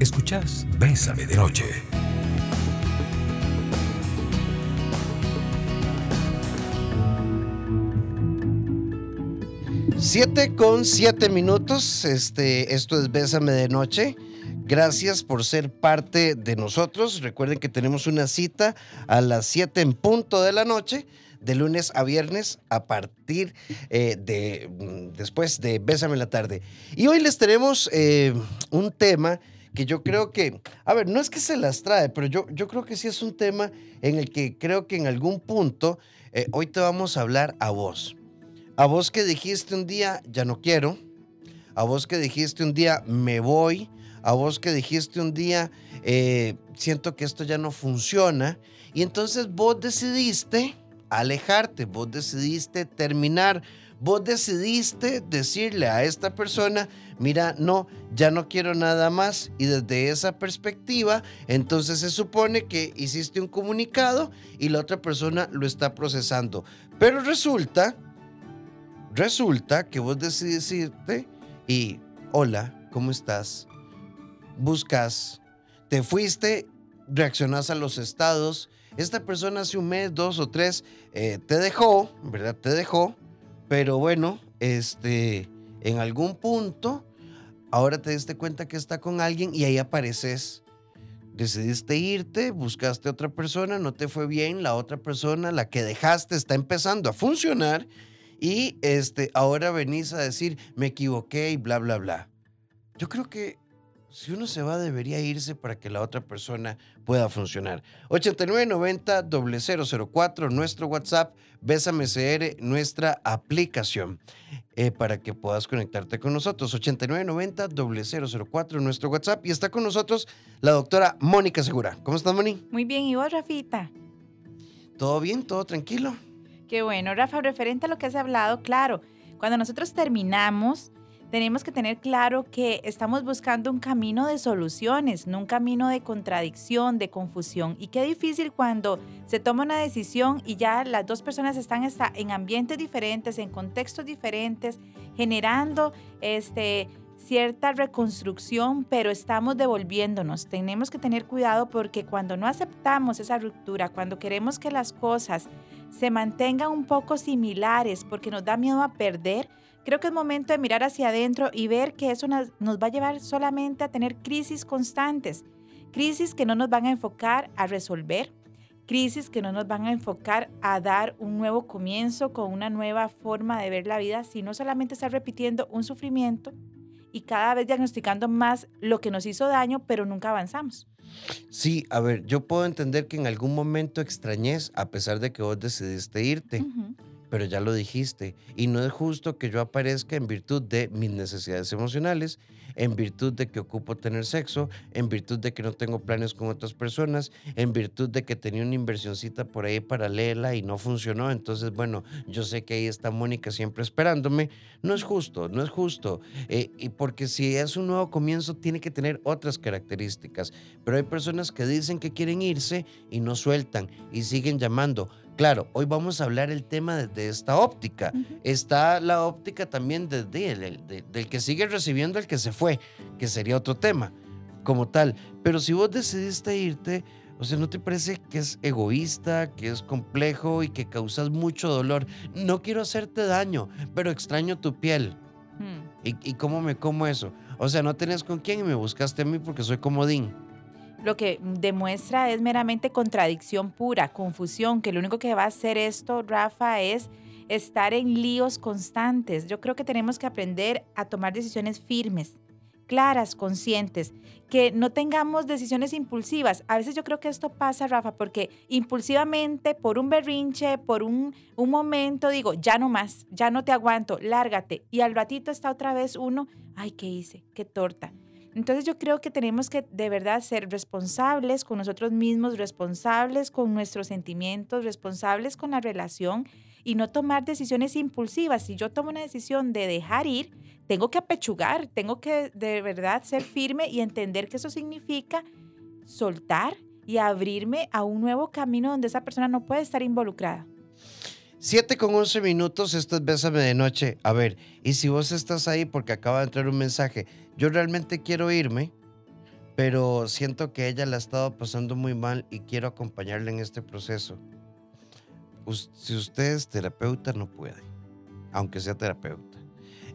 Escuchás Bésame de Noche. 7 con 7 minutos. Este, esto es Bésame de Noche. Gracias por ser parte de nosotros. Recuerden que tenemos una cita a las 7 en punto de la noche, de lunes a viernes, a partir eh, de mm, después de Bésame la tarde. Y hoy les tenemos eh, un tema que yo creo que, a ver, no es que se las trae, pero yo, yo creo que sí es un tema en el que creo que en algún punto eh, hoy te vamos a hablar a vos. A vos que dijiste un día, ya no quiero. A vos que dijiste un día, me voy. A vos que dijiste un día, eh, siento que esto ya no funciona. Y entonces vos decidiste alejarte, vos decidiste terminar, vos decidiste decirle a esta persona, mira, no, ya no quiero nada más. Y desde esa perspectiva, entonces se supone que hiciste un comunicado y la otra persona lo está procesando. Pero resulta Resulta que vos decidís irte y, hola, ¿cómo estás? Buscas, te fuiste, reaccionas a los estados. Esta persona hace un mes, dos o tres, eh, te dejó, ¿verdad? Te dejó, pero bueno, este, en algún punto, ahora te diste cuenta que está con alguien y ahí apareces. Decidiste irte, buscaste a otra persona, no te fue bien, la otra persona, la que dejaste, está empezando a funcionar y este, ahora venís a decir, me equivoqué y bla, bla, bla. Yo creo que si uno se va, debería irse para que la otra persona pueda funcionar. 8990-004, nuestro WhatsApp, Bésame CR, nuestra aplicación, eh, para que puedas conectarte con nosotros. 8990-004, nuestro WhatsApp. Y está con nosotros la doctora Mónica Segura. ¿Cómo estás, Moni? Muy bien, ¿y vos, Rafita? ¿Todo bien? ¿Todo tranquilo? Qué bueno, Rafa, referente a lo que has hablado, claro, cuando nosotros terminamos, tenemos que tener claro que estamos buscando un camino de soluciones, no un camino de contradicción, de confusión. Y qué difícil cuando se toma una decisión y ya las dos personas están en ambientes diferentes, en contextos diferentes, generando este, cierta reconstrucción, pero estamos devolviéndonos. Tenemos que tener cuidado porque cuando no aceptamos esa ruptura, cuando queremos que las cosas se mantengan un poco similares porque nos da miedo a perder, creo que es momento de mirar hacia adentro y ver que eso nos, va a llevar solamente a tener crisis constantes, crisis que no nos van a enfocar a resolver, crisis que no nos van a enfocar a dar un nuevo comienzo con una nueva forma de ver la vida, sino solamente estar repitiendo un sufrimiento y cada vez diagnosticando más lo que nos hizo daño, pero nunca avanzamos. Sí, a ver, yo puedo entender que en algún momento extrañes a pesar de que vos decidiste irte pero ya lo dijiste, y no es justo que yo aparezca en virtud de mis necesidades emocionales, en virtud de que ocupo tener sexo, en virtud de que no tengo planes con otras personas, en virtud de que tenía una inversioncita por ahí paralela y no funcionó, entonces bueno, yo sé que ahí está Mónica siempre esperándome, no es justo, no es justo, eh, y porque si es un nuevo comienzo tiene que tener otras características, pero hay personas que dicen que quieren irse y no sueltan y siguen llamando. Claro, hoy vamos a hablar el tema desde esta óptica. Está la óptica también desde el, del que sigue recibiendo el que se fue, que sería otro tema como tal. Pero si vos decidiste irte, o sea, ¿no te parece que es egoísta, que es complejo y que causas mucho dolor? No quiero hacerte daño, pero extraño tu piel. Hmm. ¿Y, ¿Y, cómo me como eso? O sea, no tenés con quién y me buscaste a mí porque soy comodín lo que demuestra es meramente contradicción pura, confusión, que lo único que va a hacer esto, Rafa, es estar en líos constantes. Yo creo que tenemos que aprender a tomar decisiones firmes, claras, conscientes, que no tengamos decisiones impulsivas. A veces yo creo que esto pasa, Rafa, porque impulsivamente, por un berrinche, por un, un momento, digo, ya no más, ya no te aguanto, lárgate. Y al ratito está otra vez uno, ay, ¿qué hice? ¿Qué torta? Entonces yo creo que tenemos que de verdad ser responsables con nosotros mismos, responsables con nuestros sentimientos, responsables con la relación y no tomar decisiones impulsivas. Si yo tomo una decisión de dejar ir, tengo que apechugar, tengo que de verdad ser firme y entender que eso significa soltar y abrirme a un nuevo camino donde esa persona no puede estar involucrada. 7 con 11 minutos, esto es de Noche. A ver, y si vos estás ahí porque acaba de entrar un mensaje, yo realmente quiero irme, pero siento que ella la ha estado pasando muy mal y quiero acompañarla en este proceso. Si usted es terapeuta, no puede, aunque sea terapeuta.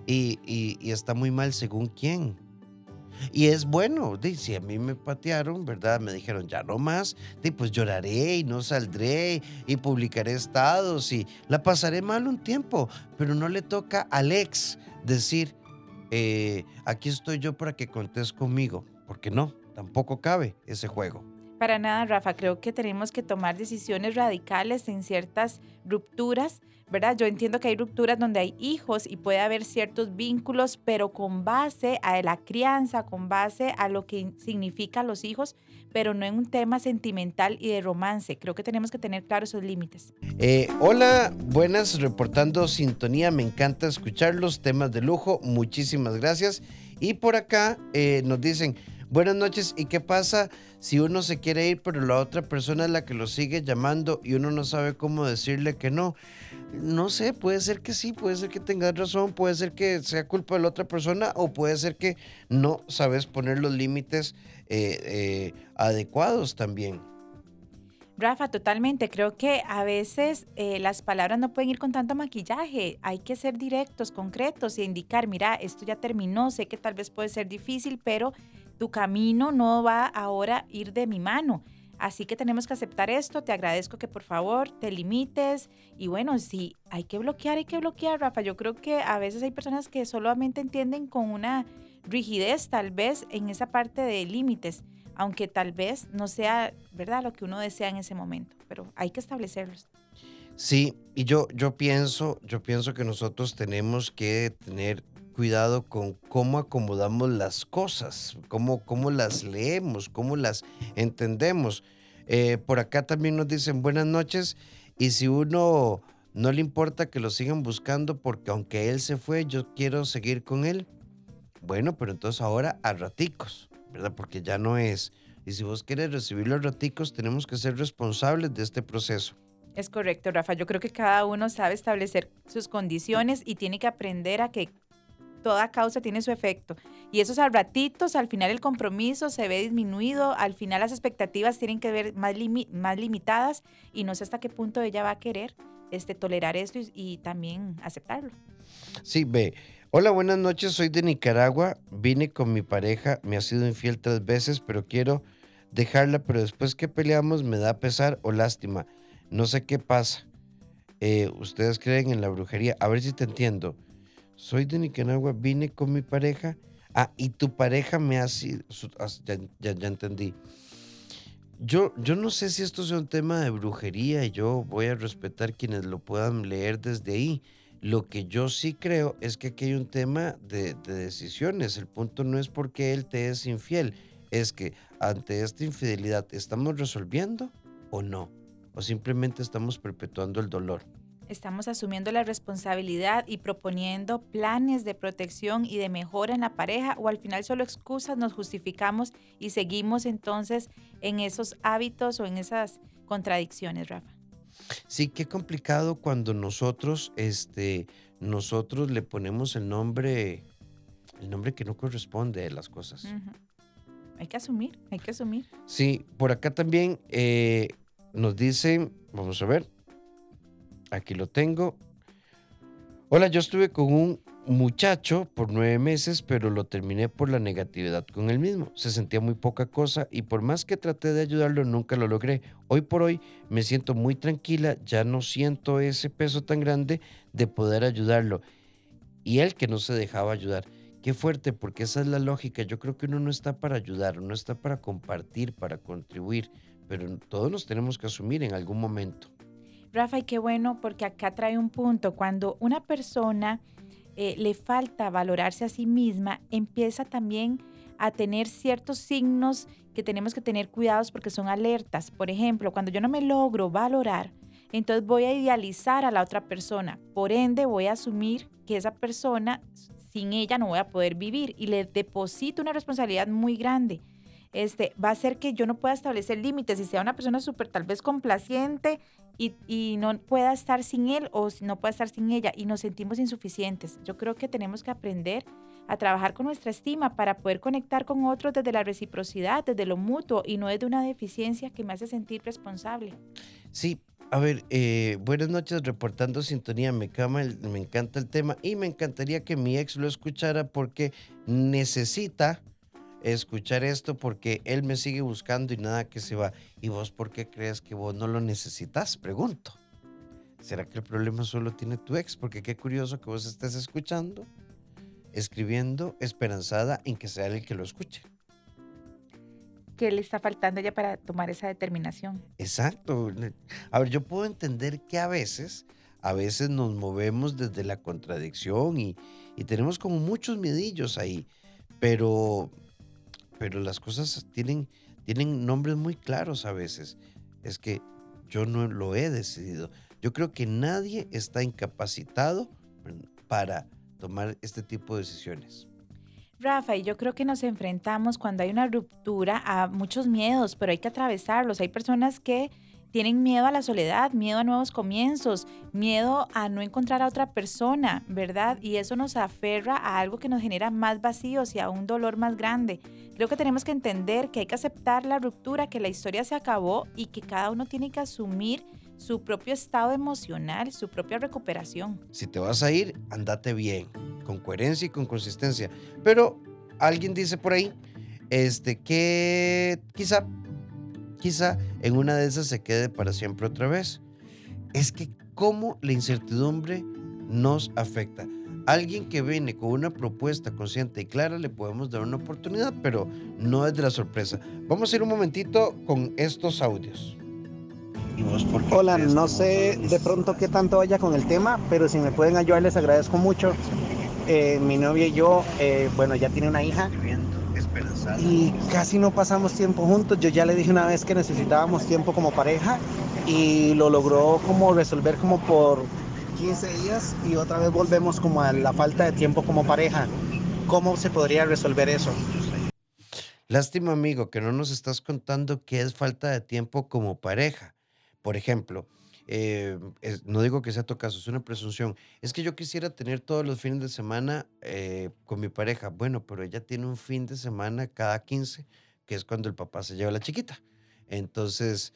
Y, y- y está muy mal según quién. Y es bueno, si a mí me patearon, ¿verdad? Me dijeron, ya no más, di, pues lloraré y no saldré y publicaré estados y la pasaré mal un tiempo, pero no le toca al ex decir, eh, aquí estoy yo para que contés conmigo, porque no, tampoco cabe ese juego. Para nada, Rafa, creo que tenemos que tomar decisiones radicales en ciertas rupturas, ¿verdad? Yo entiendo que hay rupturas donde hay hijos y puede haber ciertos vínculos, pero con base a la crianza, con base a lo que significan los hijos, pero no en un tema sentimental y de romance. Creo que tenemos que tener claros esos límites. Eh, hola, buenas, reportando sintonía, me encanta escucharlos, temas de lujo, muchísimas gracias. Y por acá eh, nos dicen, buenas noches, ¿y qué pasa si uno se quiere ir, pero la otra persona es la que lo sigue llamando y uno no sabe cómo decirle que no? No sé, puede ser que sí, puede ser que tengas razón, puede ser que sea culpa de la otra persona o puede ser que no sabes poner los límites eh, eh, adecuados también. Rafa, totalmente. Creo que a veces eh, las palabras no pueden ir con tanto maquillaje. Hay que ser directos, concretos e indicar, mira, esto ya terminó, sé que tal vez puede ser difícil, pero tu camino no va ahora a ir de mi mano. Así que tenemos que aceptar esto. Te agradezco que por favor te limites. Y bueno, si hay que bloquear, hay que bloquear, Rafa. Yo creo que a veces hay personas que solamente entienden con una rigidez, tal vez, en esa parte de límites aunque tal vez no sea, ¿verdad?, lo que uno desea en ese momento, pero hay que establecerlos. Sí, y yo, yo pienso, yo pienso que nosotros tenemos que tener cuidado con cómo acomodamos las cosas, cómo, cómo las leemos, cómo las entendemos. Eh, por acá también nos dicen buenas noches y si uno no le importa que lo sigan buscando porque aunque él se fue, yo quiero seguir con él. Bueno, pero entonces ahora a raticos. ¿verdad? Porque ya no es. Y si vos quieres recibir los raticos, tenemos que ser responsables de este proceso. Es correcto, Rafa. Yo creo que cada uno sabe establecer sus condiciones y tiene que aprender a que toda causa tiene su efecto. Y esos a ratitos, al final el compromiso se ve disminuido, al final las expectativas tienen que ver más, limi más limitadas y no sé hasta qué punto ella va a querer este, tolerar esto y, y también aceptarlo. Sí, ve. Hola, buenas noches, soy de Nicaragua, vine con mi pareja, me ha sido infiel tres veces, pero quiero dejarla, pero después que peleamos me da pesar o lástima. No sé qué pasa. Eh, Ustedes creen en la brujería. A ver si te entiendo. Soy de Nicaragua, vine con mi pareja. Ah, y tu pareja me ha sido... Ya, ya, entendí. Yo, yo no sé si esto sea un tema de brujería y yo voy a respetar quienes lo puedan leer desde ahí. Lo que yo sí creo es que aquí hay un tema de, decisiones. El punto no es porque él te es infiel, es que ante esta infidelidad estamos resolviendo o no, o simplemente estamos perpetuando el dolor. Estamos asumiendo la responsabilidad y proponiendo planes de protección y de mejora en la pareja o al final solo excusas, nos justificamos y seguimos entonces en esos hábitos o en esas contradicciones, Rafa. Sí, qué complicado cuando nosotros, este, nosotros le ponemos el nombre, el nombre que no corresponde a las cosas. Uh -huh. Hay que asumir, hay que asumir. Sí, por acá también eh, nos dicen, vamos a ver, aquí lo tengo. Hola, yo estuve con un muchacho por nueve meses, pero lo terminé por la negatividad con él mismo. Se sentía muy poca cosa y por más que traté de ayudarlo, nunca lo logré. Hoy por hoy me siento muy tranquila, ya no siento ese peso tan grande de poder ayudarlo. Y él que no se dejaba ayudar. Qué fuerte, porque esa es la lógica. Yo creo que uno no está para ayudar, uno está para compartir, para contribuir, pero todos nos tenemos que asumir en algún momento. Rafa, y qué bueno, porque acá trae un punto. Cuando una persona eh, le falta valorarse a sí misma, empieza también a tener ciertos signos que tenemos que tener cuidados porque son alertas. Por ejemplo, cuando yo no me logro valorar, entonces voy a idealizar a la otra persona. Por ende, voy a asumir que esa persona, sin ella no voy a poder vivir y le deposito una responsabilidad muy grande. Este, va a hacer que yo no pueda establecer límites y sea una persona súper tal vez complaciente y, y, no pueda estar sin él o no pueda estar sin ella y nos sentimos insuficientes. Yo creo que tenemos que aprender a trabajar con nuestra estima para poder conectar con otros desde la reciprocidad, desde lo mutuo y no desde una deficiencia que me hace sentir responsable. Sí, a ver, eh, buenas noches, reportando sintonía. Me, me encanta el tema y me encantaría que mi ex lo escuchara porque necesita escuchar esto porque él me sigue buscando y nada que se va. ¿Y vos por qué crees que vos no lo necesitas? Pregunto. ¿Será que el problema solo tiene tu ex? Porque qué curioso que vos estés escuchando, escribiendo, esperanzada en que sea él el que lo escuche. ¿Qué le está faltando ya para tomar esa determinación? Exacto. A ver, yo puedo entender que a veces, a veces nos movemos desde la contradicción y, y tenemos como muchos miedillos ahí, pero pero las cosas tienen, tienen nombres muy claros a veces. Es que yo no lo he decidido. Yo creo que nadie está incapacitado para tomar este tipo de decisiones. Rafa, y yo creo que nos enfrentamos cuando hay una ruptura a muchos miedos, pero hay que atravesarlos. Hay personas que tienen miedo a la soledad, miedo a nuevos comienzos, miedo a no encontrar a otra persona, ¿verdad? Y eso nos aferra a algo que nos genera más vacíos y a un dolor más grande. Creo que tenemos que entender que hay que aceptar la ruptura, que la historia se acabó y que cada uno tiene que asumir su propio estado emocional, su propia recuperación. Si te vas a ir, andate bien, con coherencia y con consistencia. Pero alguien dice por ahí, este, que quizá quizá en una de esas se quede para siempre otra vez. Es que cómo la incertidumbre nos afecta. Alguien que viene con una propuesta consciente y clara le podemos dar una oportunidad, pero no es de la sorpresa. Vamos a ir un momentito con estos audios. Hola, no sé de pronto qué tanto vaya con el tema, pero si me pueden ayudar les agradezco mucho. Eh, mi novia y yo, eh, bueno, ya tiene una hija y casi no pasamos tiempo juntos. Yo ya le dije una vez que necesitábamos tiempo como pareja y lo logró como resolver como por 15 días y otra vez volvemos como a la falta de tiempo como pareja. ¿Cómo se podría resolver eso? Lástima amigo que no nos estás contando qué es falta de tiempo como pareja. Por ejemplo, eh, no digo que sea tu caso, es una presunción. Es que yo quisiera tener todos los fines de semana eh, con mi pareja. Bueno, pero ella tiene un fin de semana cada 15, que es cuando el papá se lleva a la chiquita. Entonces,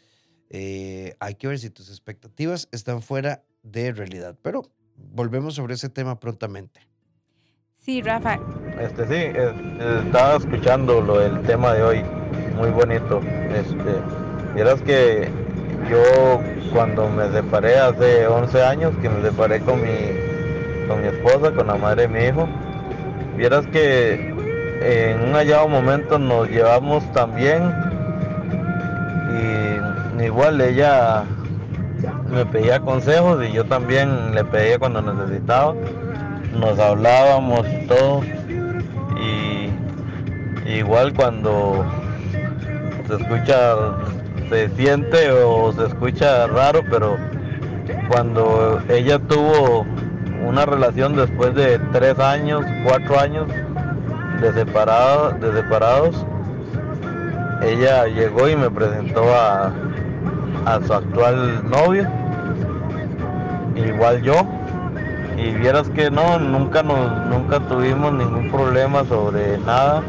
eh, hay que ver si tus expectativas están fuera de realidad. Pero volvemos sobre ese tema prontamente. Sí, Rafa. Este sí, estaba escuchando lo del tema de hoy, muy bonito. Este, vieras que yo cuando me separé hace 11 años, que me separé con mi, con mi esposa, con la madre de mi hijo, vieras que en un hallado momento nos llevamos también y igual ella me pedía consejos y yo también le pedía cuando necesitaba, nos hablábamos todo y igual cuando se escucha se siente o se escucha raro, pero cuando ella tuvo una relación después de tres años, cuatro años de, separado, de separados, ella llegó y me presentó a, a su actual novio, igual yo, y vieras que no, nunca nos, nunca tuvimos ningún problema sobre nada.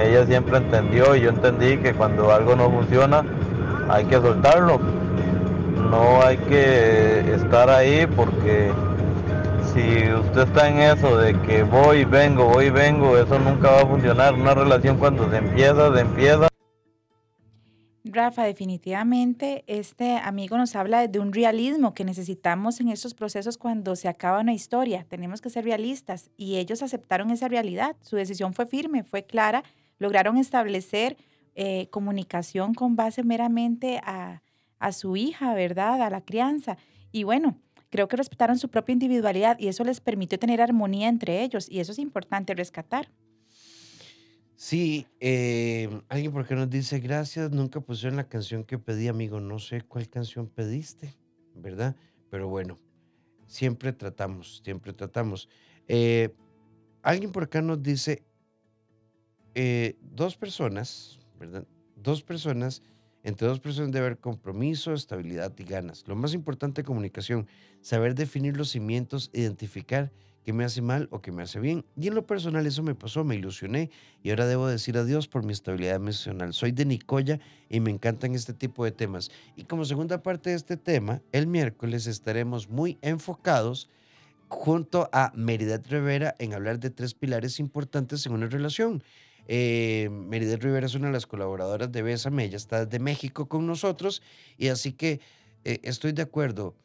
Ella siempre entendió y yo entendí que cuando algo no funciona, hay que soltarlo. No hay que estar ahí porque si usted está en eso de que voy vengo, voy y vengo, eso nunca va a funcionar. Una relación cuando se empieza, se empieza. Rafa, definitivamente este amigo nos habla de un realismo que necesitamos en estos procesos cuando se acaba una historia. Tenemos que ser realistas y ellos aceptaron esa realidad. Su decisión fue firme, fue clara, lograron establecer eh, comunicación con base meramente a, su hija, ¿verdad? A la crianza. Y bueno, creo que respetaron su propia individualidad y eso les permitió tener armonía entre ellos y eso es importante rescatar. Sí, eh, alguien por qué nos dice gracias, nunca pusieron la canción que pedí, amigo, no sé cuál canción pediste, ¿verdad? Pero bueno, siempre tratamos, siempre tratamos. Eh, alguien por acá nos dice, dos personas, Dos personas, entre dos personas debe haber compromiso, estabilidad y ganas. Lo más importante, comunicación, saber definir los cimientos, identificar que me hace mal o que me hace bien. Y en lo personal eso me pasó, me ilusioné y ahora debo decir adiós por mi estabilidad emocional. Soy de Nicoya y me encantan este tipo de temas. Y como segunda parte de este tema, el miércoles estaremos muy enfocados junto a Meridet Rivera en hablar de tres pilares importantes en una relación. Eh, Rivera es una de las colaboradoras de Bésame, ella está de México con nosotros y así que eh, estoy de acuerdo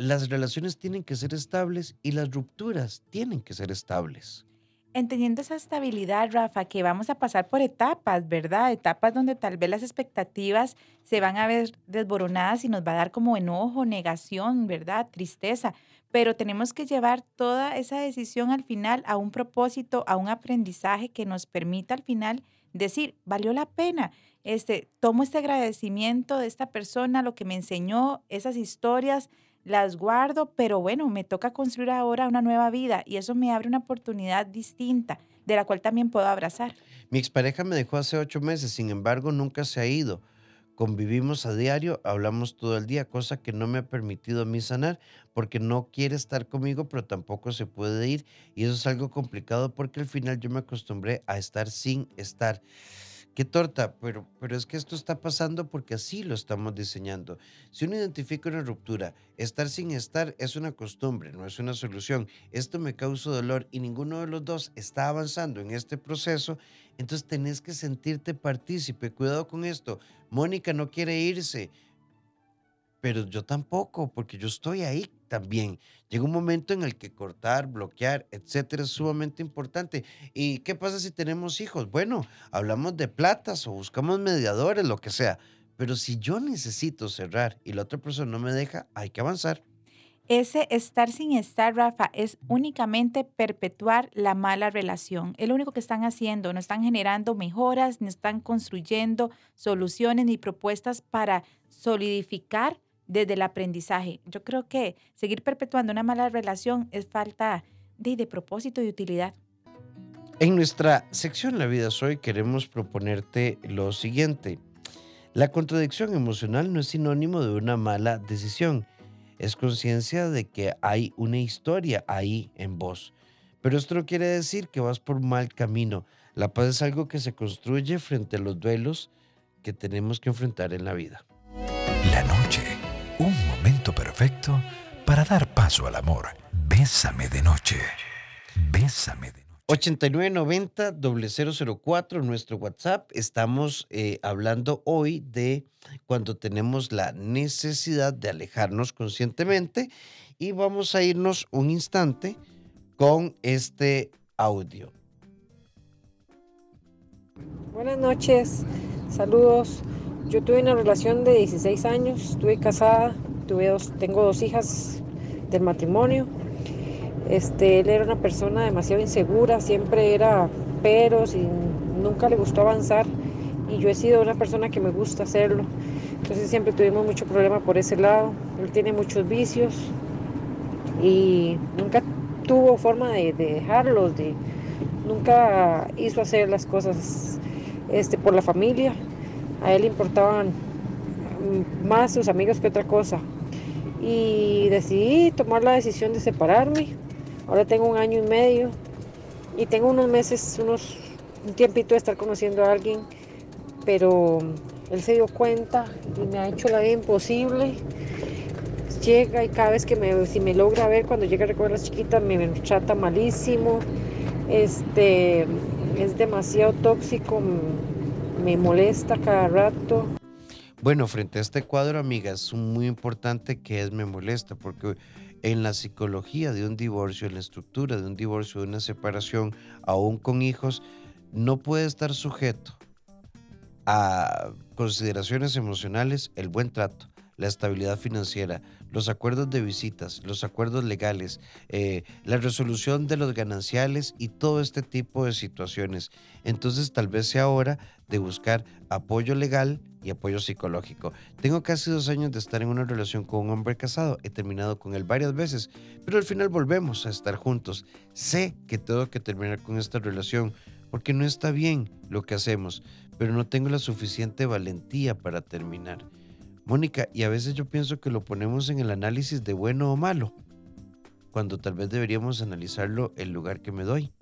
las relaciones tienen que ser estables y las rupturas tienen que ser estables. Entendiendo esa estabilidad, Rafa, que vamos a pasar por etapas, ¿verdad? Etapas donde tal vez las expectativas se van a ver desboronadas y nos va a dar como enojo, negación, ¿verdad? Tristeza. Pero tenemos que llevar toda esa decisión al final a un propósito, a un aprendizaje que nos permita al final decir, valió la pena. Este, tomo este agradecimiento de esta persona, lo que me enseñó, esas historias, las guardo, pero bueno, me toca construir ahora una nueva vida y eso me abre una oportunidad distinta de la cual también puedo abrazar. Mi expareja me dejó hace ocho meses, sin embargo nunca se ha ido. Convivimos a diario, hablamos todo el día, cosa que no me ha permitido a mí sanar porque no quiere estar conmigo, pero tampoco se puede ir. Y eso es algo complicado porque al final yo me acostumbré a estar sin estar. Qué torta, pero, pero es que esto está pasando porque así lo estamos diseñando. Si uno identifica una ruptura, estar sin estar es una costumbre, no es una solución. Esto me causa dolor y ninguno de los dos está avanzando en este proceso, entonces tenés que sentirte partícipe. Cuidado con esto. Mónica no quiere irse, pero yo tampoco, porque yo estoy ahí también. Llega un momento en el que cortar, bloquear, etcétera, es sumamente importante. ¿Y qué pasa si tenemos hijos? Bueno, hablamos de platas o buscamos mediadores, lo que sea. Pero si yo necesito cerrar y la otra persona no me deja, hay que avanzar. Ese estar sin estar, Rafa, es únicamente perpetuar la mala relación. Es lo único que están haciendo. No están generando mejoras, ni están construyendo soluciones ni propuestas para solidificar desde el aprendizaje. Yo creo que seguir perpetuando una mala relación es falta de, de propósito y utilidad. En nuestra sección La vida soy queremos proponerte lo siguiente. La contradicción emocional no es sinónimo de una mala decisión. Es conciencia de que hay una historia ahí en vos. Pero esto no quiere decir que vas por mal camino. La paz es algo que se construye frente a los duelos que tenemos que enfrentar en la vida. La noche un momento perfecto para dar paso al amor. Bésame de noche. Bésame de noche. 8990-004, nuestro WhatsApp. Estamos eh, hablando hoy de cuando tenemos la necesidad de alejarnos conscientemente y vamos a irnos un instante con este audio. Buenas noches, saludos. Yo tuve una relación de 16 años, estuve casada, tuve dos, tengo dos hijas del matrimonio. Este, él era una persona demasiado insegura, siempre era peros y nunca le gustó avanzar. Y yo he sido una persona que me gusta hacerlo. Entonces siempre tuvimos mucho problema por ese lado. Él tiene muchos vicios y nunca tuvo forma de, dejarlos, de, nunca hizo hacer las cosas este, por la familia a él le importaban más sus amigos que otra cosa. Y decidí tomar la decisión de separarme. Ahora tengo un año y medio y tengo unos meses, unos, un tiempito de estar conociendo a alguien, pero él se dio cuenta y me ha hecho la vida imposible. Llega y cada vez que me, si me logra ver cuando llega a recoger las chiquitas me, me trata malísimo. Este, es demasiado tóxico, me molesta cada rato. Bueno, frente a este cuadro, amigas, es muy importante que es me molesta, porque en la psicología de un divorcio, en la estructura de un divorcio, de una separación, aún con hijos, no puede estar sujeto a consideraciones emocionales el buen trato, la estabilidad financiera, los acuerdos de visitas, los acuerdos legales, eh, la resolución de los gananciales y todo este tipo de situaciones. Entonces tal vez sea hora de buscar apoyo legal y apoyo psicológico. Tengo casi dos años de estar en una relación con un hombre casado. He terminado con él varias veces, pero al final volvemos a estar juntos. Sé que tengo que terminar con esta relación porque no está bien lo que hacemos, pero no tengo la suficiente valentía para terminar. Mónica, y a veces yo pienso que lo ponemos en el análisis de bueno o malo. cuando tal vez deberíamos analizarlo el lugar que me doy.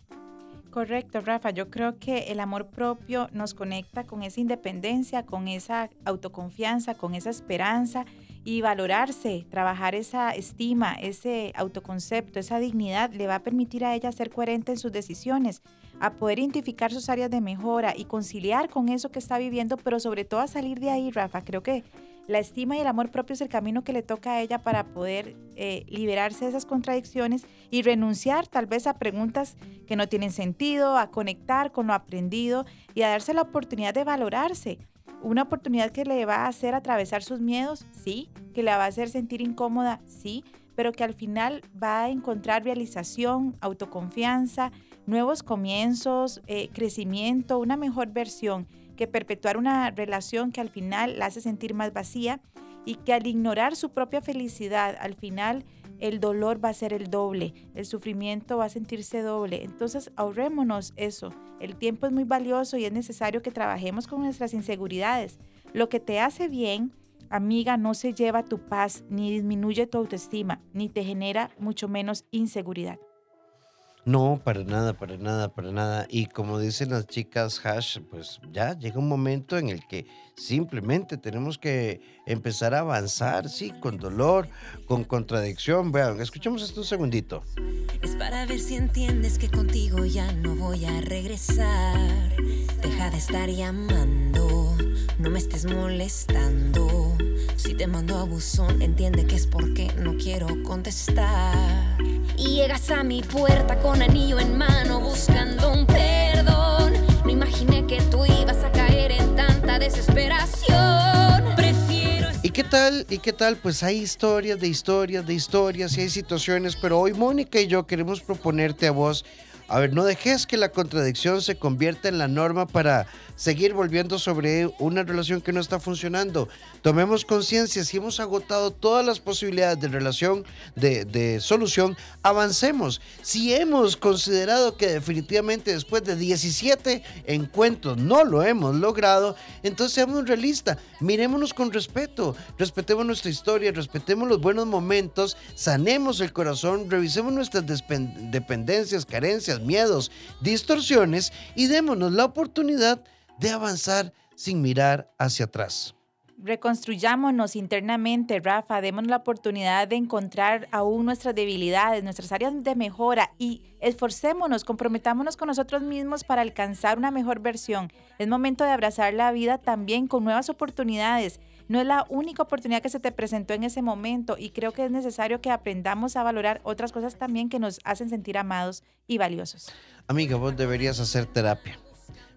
Correcto, Rafa. Yo creo que el amor propio nos conecta con esa independencia, con esa autoconfianza, con esa esperanza y valorarse, trabajar esa estima, ese autoconcepto, esa dignidad le va a permitir a ella ser coherente en sus decisiones, a poder identificar sus áreas de mejora y conciliar con eso que está viviendo, pero sobre todo a salir de ahí, Rafa. Creo que la estima y el amor propio es el camino que le toca a ella para poder eh, liberarse de esas contradicciones y renunciar tal vez a preguntas que no tienen sentido, a conectar con lo aprendido y a darse la oportunidad de valorarse. Una oportunidad que le va a hacer atravesar sus miedos, sí, que la va a hacer sentir incómoda, sí, pero que al final va a encontrar realización, autoconfianza, nuevos comienzos, eh, crecimiento, una mejor versión que perpetuar una relación que al final la hace sentir más vacía y que al ignorar su propia felicidad, al final el dolor va a ser el doble, el sufrimiento va a sentirse doble. Entonces ahorrémonos eso. El tiempo es muy valioso y es necesario que trabajemos con nuestras inseguridades. Lo que te hace bien, amiga, no se lleva tu paz, ni disminuye tu autoestima, ni te genera mucho menos inseguridad. No, para nada, para nada, para nada. Y como dicen las chicas hash, pues ya llega un momento en el que simplemente tenemos que empezar a avanzar, sí, con dolor, con contradicción. Vean, escuchemos esto un segundito. Es para ver si entiendes que contigo ya no voy a regresar. Deja de estar llamando, no me estés molestando. Si te mando a buzón, entiende que es porque no quiero contestar. Y llegas a mi puerta con anillo en mano buscando un perdón. No imaginé que tú ibas a caer en tanta desesperación. Prefiero. ¿Y qué tal? ¿Y qué tal? Pues hay historias de historias de historias y hay situaciones, pero hoy Mónica y yo queremos proponerte a vos a ver, no dejes que la contradicción se convierta en la norma para seguir volviendo sobre una relación que no está funcionando. Tomemos conciencia, si hemos agotado todas las posibilidades de relación, de, solución, avancemos. Si hemos considerado que definitivamente después de 17 encuentros no lo hemos logrado, entonces seamos realistas, mirémonos con respeto, respetemos nuestra historia, respetemos los buenos momentos, sanemos el corazón, revisemos nuestras dependencias, carencias, miedos, distorsiones y démonos la oportunidad de avanzar sin mirar hacia atrás. Reconstruyámonos internamente, Rafa, demos la oportunidad de encontrar aún nuestras debilidades, nuestras áreas de mejora y esforcémonos, comprometámonos con nosotros mismos para alcanzar una mejor versión. Es momento de abrazar la vida también con nuevas oportunidades. No es la única oportunidad que se te presentó en ese momento y creo que es necesario que aprendamos a valorar otras cosas también que nos hacen sentir amados y valiosos. Amiga, vos deberías hacer terapia.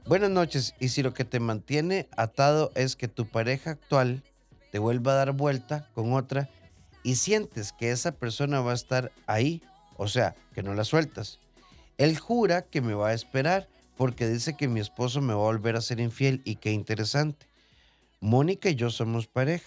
Buenas noches, y si lo que te mantiene atado es que tu pareja actual te vuelva a dar vuelta con otra y sientes que esa persona va a estar ahí, o sea, que no la sueltas. Él jura que me va a esperar porque dice que mi esposo me va a volver a ser infiel y qué interesante. Mónica y yo somos pareja.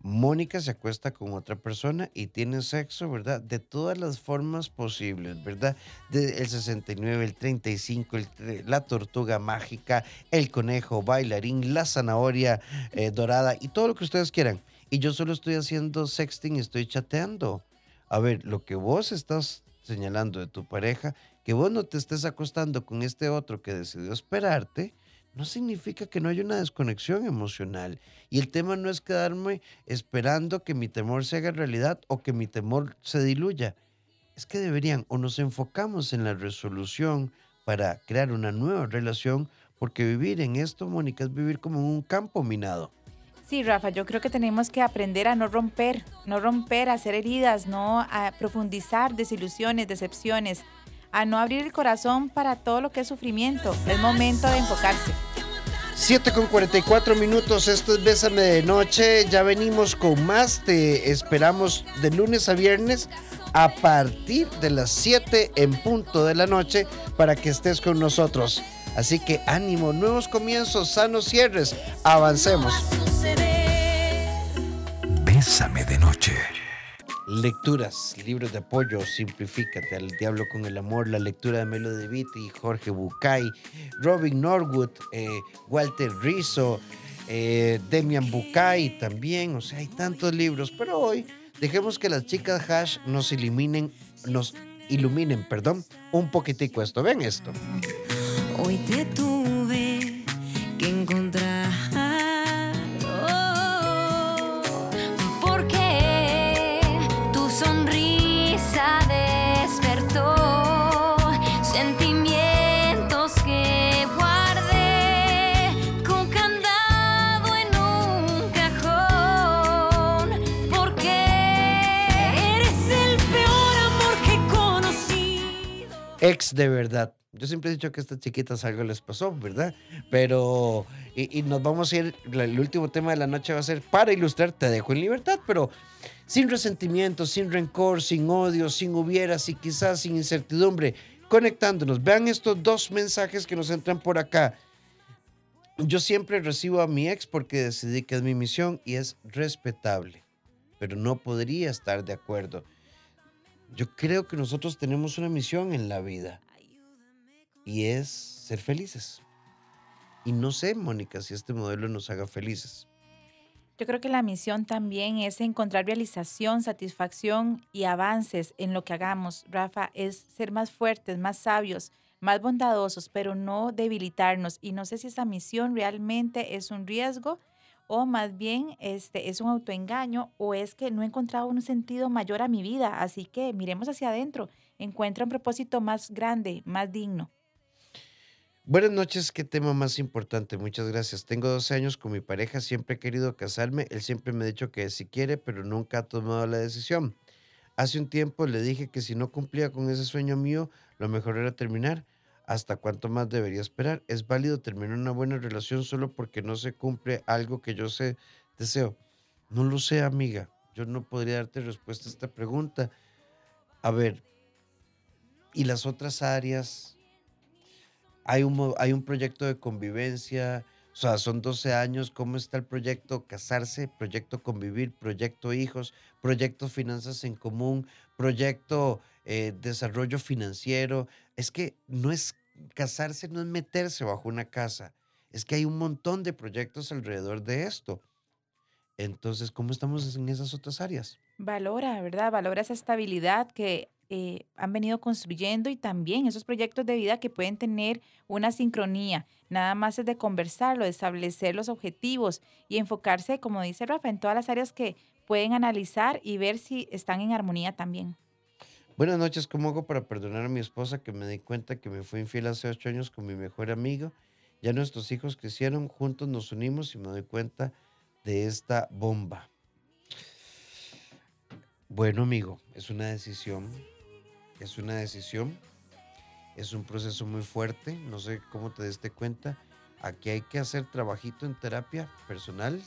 Mónica se acuesta con otra persona y tiene sexo, ¿verdad? De todas las formas posibles, ¿verdad? De el 69, el 35, la tortuga mágica, el conejo bailarín, la zanahoria eh, dorada y todo lo que ustedes quieran. Y yo solo estoy haciendo sexting y estoy chateando. A ver, lo que vos estás señalando de tu pareja, que vos no te estés acostando con este otro que decidió esperarte, no significa que no haya una desconexión emocional. Y el tema no es quedarme esperando que mi temor se haga realidad o que mi temor se diluya. Es que deberían o nos enfocamos en la resolución para crear una nueva relación, porque vivir en esto, Mónica, es vivir como en un campo minado. Sí, Rafa, yo creo que tenemos que aprender a no romper, no romper, a hacer heridas, no a profundizar desilusiones, decepciones, a no abrir el corazón para todo lo que es sufrimiento. Es momento de enfocarse. 7 con 44 minutos, esto es Bésame de Noche, ya venimos con más, te esperamos de lunes a viernes a partir de las 7 en punto de la noche para que estés con nosotros. Así que ánimo, nuevos comienzos, sanos cierres, avancemos. Bésame de Noche. Lecturas, libros de apoyo, Simplifícate, Al Diablo con el Amor, la lectura de Melo de Vitti, Jorge Bucay, Robin Norwood, eh, Walter Rizzo, eh, Demian Bucay también, o sea, hay tantos libros, pero hoy dejemos que las chicas hash nos eliminen nos iluminen, perdón, un poquitico esto. Ven esto. Hoy te tuve Ex de verdad. Yo siempre he dicho que a estas chiquitas algo les pasó, ¿verdad? Pero, y, y nos vamos a ir, el último tema de la noche va a ser para ilustrar, te dejo en libertad, pero sin resentimiento, sin rencor, sin odio, sin hubieras y quizás sin incertidumbre, conectándonos. Vean estos dos mensajes que nos entran por acá. Yo siempre recibo a mi ex porque decidí que es mi misión y es respetable, pero no podría estar de acuerdo. Yo creo que nosotros tenemos una misión en la vida y es ser felices. Y no sé, Mónica, si este modelo nos haga felices. Yo creo que la misión también es encontrar realización, satisfacción y avances en lo que hagamos. Rafa, es ser más fuertes, más sabios, más bondadosos, pero no debilitarnos. Y no sé si esa misión realmente es un riesgo o más bien este, es un autoengaño o es que no he encontrado un sentido mayor a mi vida. Así que miremos hacia adentro. Encuentra un propósito más grande, más digno. Buenas noches, qué tema más importante. Muchas gracias. Tengo 12 años con mi pareja, siempre he querido casarme. Él siempre me ha dicho que sí quiere, pero nunca ha tomado la decisión. Hace un tiempo le dije que si no cumplía con ese sueño mío, lo mejor era terminar. ¿Hasta cuánto más debería esperar? ¿Es válido terminar una buena relación solo porque no se cumple algo que yo deseo? No lo sé, amiga. Yo no podría darte respuesta a esta pregunta. A ver, ¿y las otras áreas? hay un, hay un proyecto de convivencia, o sea, son 12 años, ¿cómo está el proyecto casarse, proyecto convivir, proyecto hijos, proyecto finanzas en común, proyecto eh, desarrollo financiero? Es que no es casarse, no es meterse bajo una casa, es que hay un montón de proyectos alrededor de esto. Entonces, ¿cómo estamos en esas otras áreas? Valora, ¿verdad? Valora esa estabilidad que eh, han venido construyendo y también esos proyectos de vida que pueden tener una sincronía. Nada más es de conversarlo, de establecer los objetivos y enfocarse, como dice Rafa, en todas las áreas que pueden analizar y ver si están en armonía también. Buenas noches, ¿cómo hago para perdonar a mi esposa que me di cuenta que me fue infiel hace ocho años con mi mejor amigo? Ya nuestros hijos crecieron, juntos nos unimos y me doy cuenta de esta bomba. Bueno, amigo, es una decisión, es una decisión, es un proceso muy fuerte, no sé cómo te diste cuenta. Aquí hay que hacer trabajito en terapia personal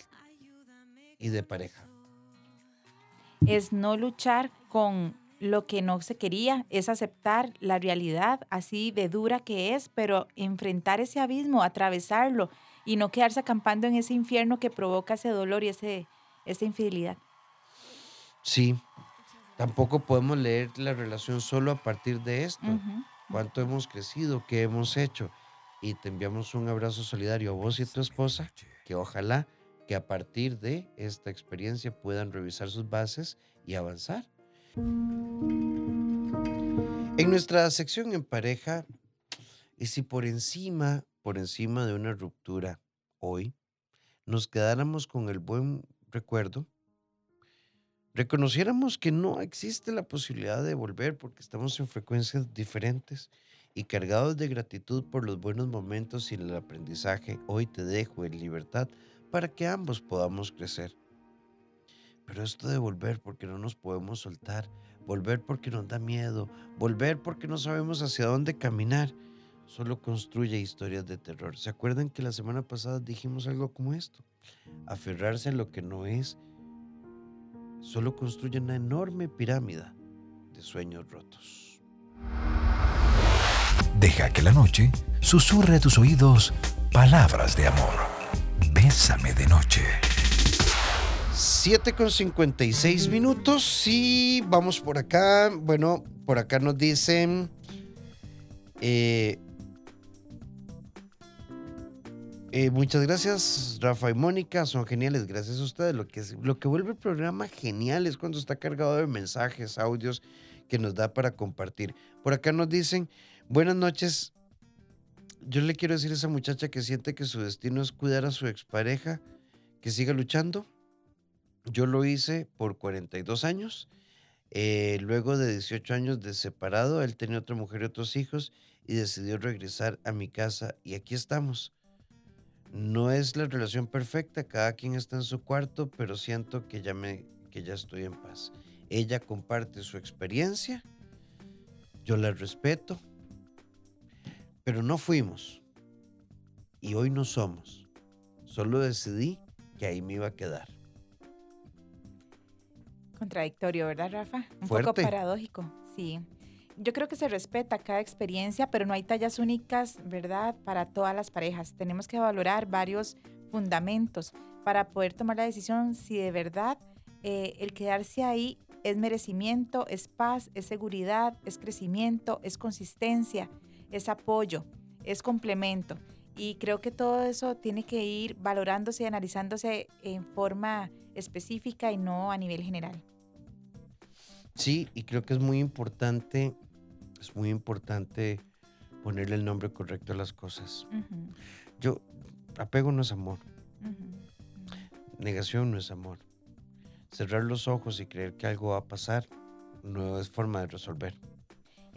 y de pareja. Es no luchar con lo que no se quería, es aceptar la realidad así de dura que es, pero enfrentar ese abismo, atravesarlo y no quedarse acampando en ese infierno que provoca ese dolor y ese, esa infidelidad. Sí, tampoco podemos leer la relación solo a partir de esto. Cuánto hemos crecido, qué hemos hecho. Y te enviamos un abrazo solidario a vos y a tu esposa, que ojalá que a partir de esta experiencia puedan revisar sus bases y avanzar. En nuestra sección en pareja, y si por encima, por encima de una ruptura hoy, nos quedáramos con el buen recuerdo, reconociéramos que no existe la posibilidad de volver porque estamos en frecuencias diferentes y cargados de gratitud por los buenos momentos y el aprendizaje, hoy te dejo en libertad para que ambos podamos crecer. Pero esto de volver porque no nos podemos soltar, volver porque nos da miedo, volver porque no sabemos hacia dónde caminar, solo construye historias de terror. ¿Se acuerdan que la semana pasada dijimos algo como esto? Aferrarse a lo que no es solo construye una enorme pirámide de sueños rotos. Deja que la noche susurre a tus oídos palabras de amor. Bésame de noche. 7 con 56 minutos y vamos por acá. Bueno, por acá nos dicen... eh, eh, muchas gracias, Rafa y Mónica, son geniales, gracias a ustedes. Lo que, lo que vuelve el programa genial es cuando está cargado de mensajes, audios que nos da para compartir. Por acá nos dicen, buenas noches. Yo le quiero decir a esa muchacha que siente que su destino es cuidar a su expareja, que siga luchando. Yo lo hice por 42 años. Eh, luego de 18 años de separado, él tenía otra mujer y otros hijos y decidió regresar a mi casa y aquí estamos. No es la relación perfecta, cada quien está en su cuarto, pero siento que ya me que ya estoy en paz. Ella comparte su experiencia, yo la respeto, pero no fuimos y hoy no somos. Solo decidí que ahí me iba a quedar. Contradictorio, ¿verdad, Rafa? Un Fuerte. poco paradójico, sí. Yo creo que se respeta cada experiencia, pero no hay tallas únicas, ¿verdad? Para todas las parejas. Tenemos que valorar varios fundamentos para poder tomar la decisión si de verdad eh, el quedarse ahí es merecimiento, es paz, es seguridad, es crecimiento, es consistencia, es apoyo, es complemento. Y creo que todo eso tiene que ir valorándose y analizándose en forma específica y no a nivel general. Sí, y creo que es muy importante, es muy importante ponerle el nombre correcto a las cosas. Yo, apego no es amor, negación no es amor. Cerrar los ojos y creer que algo va a pasar no es forma de resolver.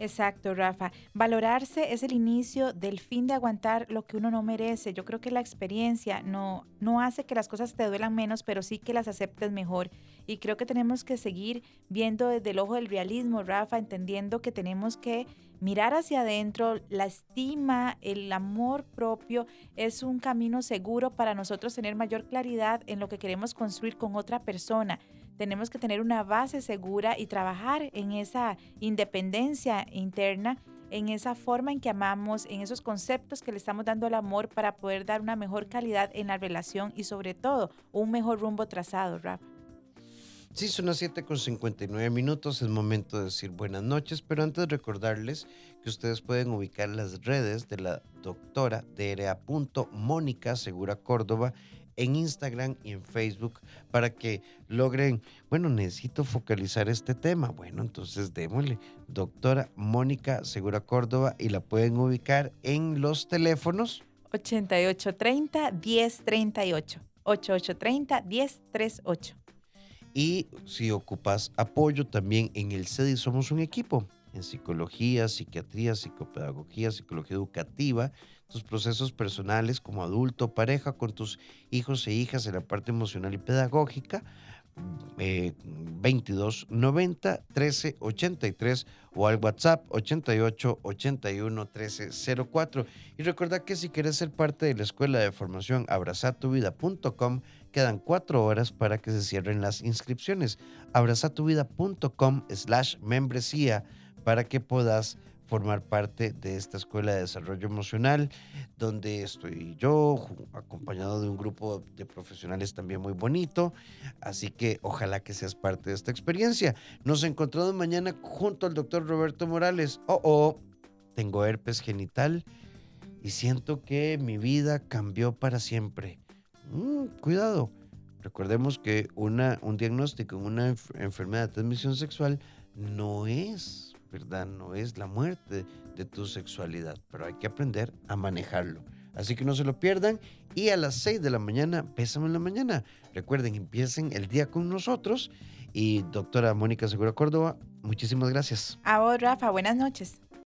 Exacto, Rafa. Valorarse es el inicio del fin de aguantar lo que uno no merece. Yo creo que la experiencia no, no hace que las cosas te duelan menos, pero sí que las aceptes mejor. Y creo que tenemos que seguir viendo desde el ojo del realismo, Rafa, entendiendo que tenemos que mirar hacia adentro. La estima, el amor propio es un camino seguro para nosotros tener mayor claridad en lo que queremos construir con otra persona tenemos que tener una base segura y trabajar en esa independencia interna, en esa forma en que amamos, en esos conceptos que le estamos dando al amor para poder dar una mejor calidad en la relación y sobre todo un mejor rumbo trazado, Rafa. Sí, son las 7 con 59 minutos, es momento de decir buenas noches, pero antes recordarles que ustedes pueden ubicar las redes de la doctora DRA. Mónica Segura Córdoba en Instagram y en Facebook para que logren, bueno, necesito focalizar este tema. Bueno, entonces démosle, doctora Mónica Segura Córdoba y la pueden ubicar en los teléfonos 8830-1038. 8830-1038. Y si ocupas apoyo también en el CEDI, somos un equipo en psicología, psiquiatría, psicopedagogía, psicología educativa, tus procesos personales como adulto, pareja, con tus hijos e hijas en la parte emocional y pedagógica. Eh, 22 90 13 83 o al WhatsApp 88 81 13 04. Y recordad que si quieres ser parte de la escuela de formación abrazatuvida.com, quedan cuatro horas para que se cierren las inscripciones. abrazatuvida.com slash membresía para que puedas formar parte de esta escuela de desarrollo emocional, donde estoy yo, acompañado de un grupo de profesionales también muy bonito. Así que ojalá que seas parte de esta experiencia. Nos encontramos mañana junto al doctor Roberto Morales. Oh, oh, tengo herpes genital y siento que mi vida cambió para siempre. Mm, cuidado. Recordemos que una, un diagnóstico en una enf- enfermedad de transmisión sexual no es, ¿verdad? No es la muerte de tu sexualidad, pero hay que aprender a manejarlo. Así que no se lo pierdan. Y a las 6 de la mañana, Pésame en la mañana. Recuerden, empiecen el día con nosotros. Y doctora Mónica Segura Córdoba, muchísimas gracias. A Rafa, buenas noches.